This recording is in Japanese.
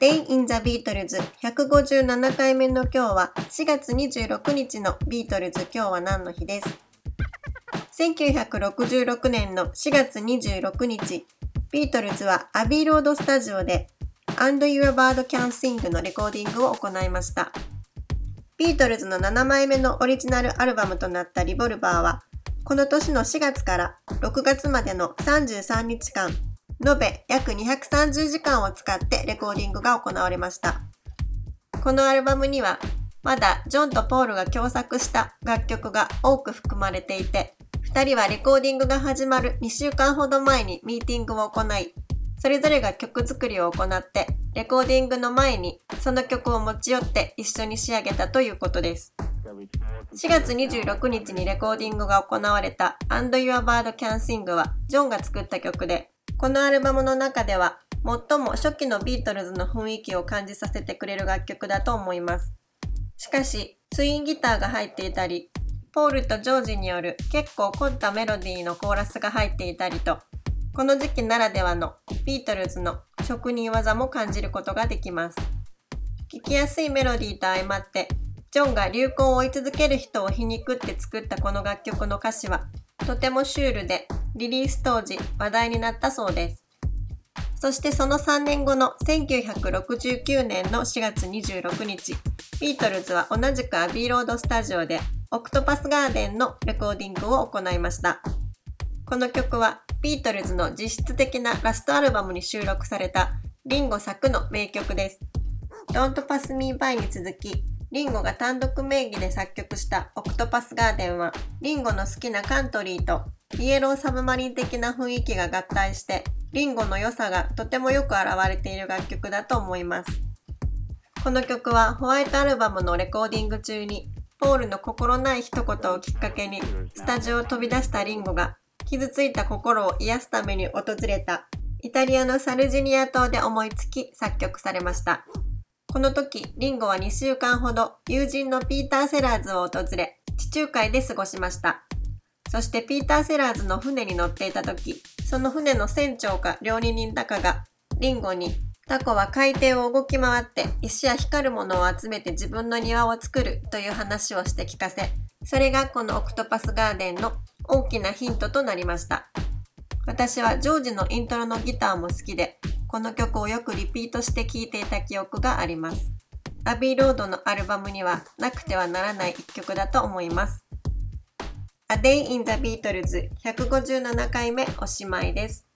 Day in the Beatles 157回目の今日は4月26日のビートルズ今日は何の日です？1966年の4月26日ビートルズはアビーロードスタジオで And Your Bird Can Sing のレコーディングを行いました。ビートルズの7枚目のオリジナルアルバムとなったリボルバーはこの年の4月から6月までの33日間延べ約230時間を使ってレコーディングが行われました。このアルバムにはまだジョンとポールが共作した楽曲が多く含まれていて、2人はレコーディングが始まる2週間ほど前にミーティングを行い、それぞれが曲作りを行って、レコーディングの前にその曲を持ち寄って一緒に仕上げたということです。4月26日にレコーディングが行われた And Your Bird Can Sing はジョンが作った曲で、このアルバムの中では最も初期のビートルズの雰囲気を感じさせてくれる楽曲だと思います。しかし、ツインギターが入っていたり、ポールとジョージによる結構凝ったメロディーのコーラスが入っていたりと、この時期ならではのビートルズの職人技も感じることができます。聴きやすいメロディーと相まって、ジョンが流行を追い続ける人を皮肉って作ったこの楽曲の歌詞は、とてもシュールでリリース当時話題になったそうです。そしてその3年後の1969年の4月26日、ビートルズは同じくアビーロードスタジオでオクトパスガーデンのレコーディングを行いました。この曲はビートルズの実質的なラストアルバムに収録されたリンゴ作の名曲です。Don't Pass Me By に続き、リンゴが単独名義で作曲したオクトパスガーデンは、リンゴの好きなカントリーとイエローサブマリン的な雰囲気が合体して、リンゴの良さがとてもよく表れている楽曲だと思います。この曲はホワイトアルバムのレコーディング中に、ポールの心ない一言をきっかけに、スタジオを飛び出したリンゴが、傷ついた心を癒すために訪れた、イタリアのサルジニア島で思いつき作曲されました。この時、リンゴは2週間ほど友人のピーター・セラーズを訪れ、地中海で過ごしました。そしてピーター・セラーズの船に乗っていた時、その船の船長か料理人だかが、リンゴに、タコは海底を動き回って石や光るものを集めて自分の庭を作るという話をして聞かせ、それがこのオクトパスガーデンの大きなヒントとなりました。私はジョージのイントロのギターも好きで、この曲をよくリピートして聴いていた記憶があります。アビーロードのアルバムにはなくてはならない一曲だと思います。A Day in the Beatles 157回目おしまいです。